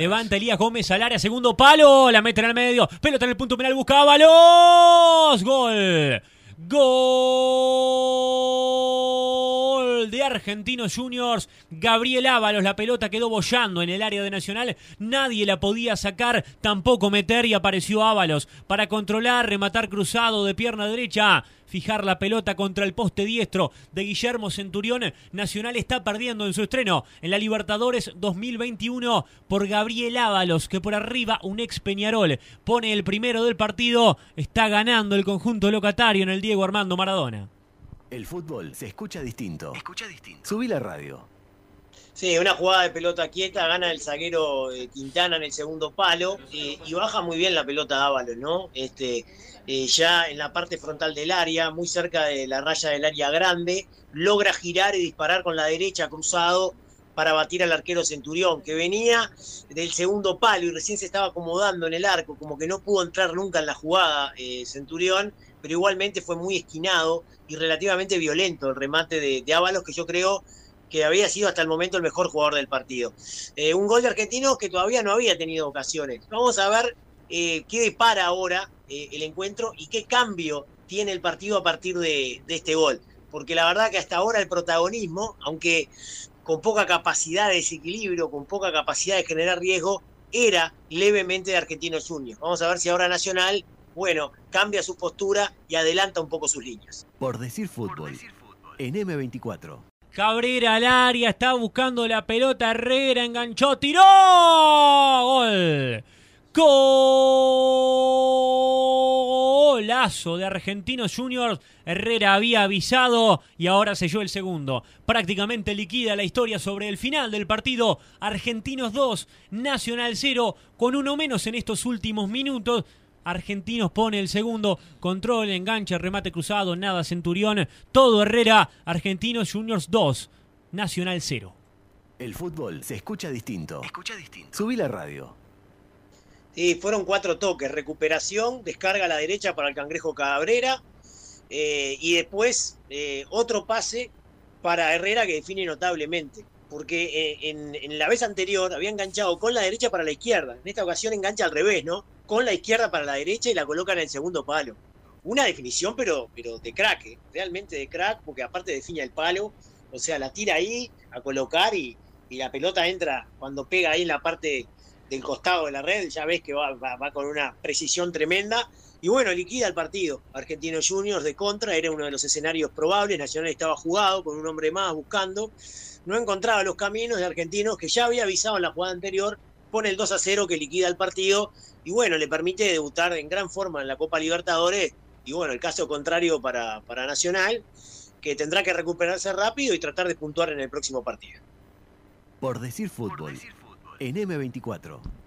Levanta Elías Gómez al área, segundo palo, la meten al medio, pelota en el punto penal, busca Ábalos, gol. Gol Argentinos Juniors. Gabriel Ábalos, la pelota quedó bollando en el área de Nacional. Nadie la podía sacar, tampoco meter y apareció Ábalos para controlar, rematar cruzado de pierna derecha fijar la pelota contra el poste diestro de Guillermo Centurión. Nacional está perdiendo en su estreno en la Libertadores 2021 por Gabriel Ábalos, que por arriba un ex Peñarol pone el primero del partido. Está ganando el conjunto locatario en el Diego Armando Maradona. El fútbol se escucha distinto. Escucha distinto. Subí la radio. Sí, una jugada de pelota quieta, gana el zaguero eh, Quintana en el segundo palo eh, y baja muy bien la pelota Ábalos, ¿no? Este, eh, ya en la parte frontal del área, muy cerca de la raya del área grande, logra girar y disparar con la derecha cruzado para batir al arquero Centurión, que venía del segundo palo y recién se estaba acomodando en el arco, como que no pudo entrar nunca en la jugada Centurión, pero igualmente fue muy esquinado y relativamente violento el remate de, de Ábalos, que yo creo que había sido hasta el momento el mejor jugador del partido. Eh, un gol de argentinos que todavía no había tenido ocasiones. Vamos a ver eh, qué depara ahora eh, el encuentro y qué cambio tiene el partido a partir de, este gol. Porque la verdad que hasta ahora el protagonismo, aunque con poca capacidad de desequilibrio, con poca capacidad de generar riesgo, era levemente de Argentinos Juniors. Vamos a ver si ahora Nacional, bueno, cambia su postura y adelanta un poco sus líneas. Por decir fútbol, Por decir fútbol. en M24. Cabrera al área, está buscando la pelota, Herrera enganchó, tiró, gol. Golazo de Argentinos Juniors. Herrera había avisado y ahora selló el segundo. Prácticamente liquida la historia sobre el final del partido. Argentinos 2, Nacional 0, con uno menos en estos últimos minutos. Argentinos pone el segundo, control, enganche, remate cruzado, nada Centurión, todo Herrera, Argentinos Juniors 2, Nacional 0. El fútbol se escucha distinto. Escucha distinto. Subí la radio. Sí, fueron cuatro toques, recuperación, descarga a la derecha para el cangrejo Cabrera eh, y después eh, otro pase para Herrera que define notablemente porque eh, en, la vez anterior había enganchado con la derecha para la izquierda. En esta ocasión engancha al revés, ¿no? Con la izquierda para la derecha y la coloca en el segundo palo. Una definición, pero, pero de crack, realmente de crack, porque aparte define el palo, o sea, la tira ahí a colocar y, la pelota entra cuando pega ahí en la parte del costado de la red, ya ves que va, con una precisión tremenda. Y bueno, liquida el partido. Argentinos Juniors de contra, era uno de los escenarios probables. Nacional estaba jugado con un hombre más buscando no encontraba los caminos de Argentinos, que ya había avisado en la jugada anterior, pone el 2 a 0 que liquida el partido y bueno, le permite debutar en gran forma en la Copa Libertadores. Y bueno, el caso contrario para, para Nacional, que tendrá que recuperarse rápido y tratar de puntuar en el próximo partido. Por decir fútbol, en M24.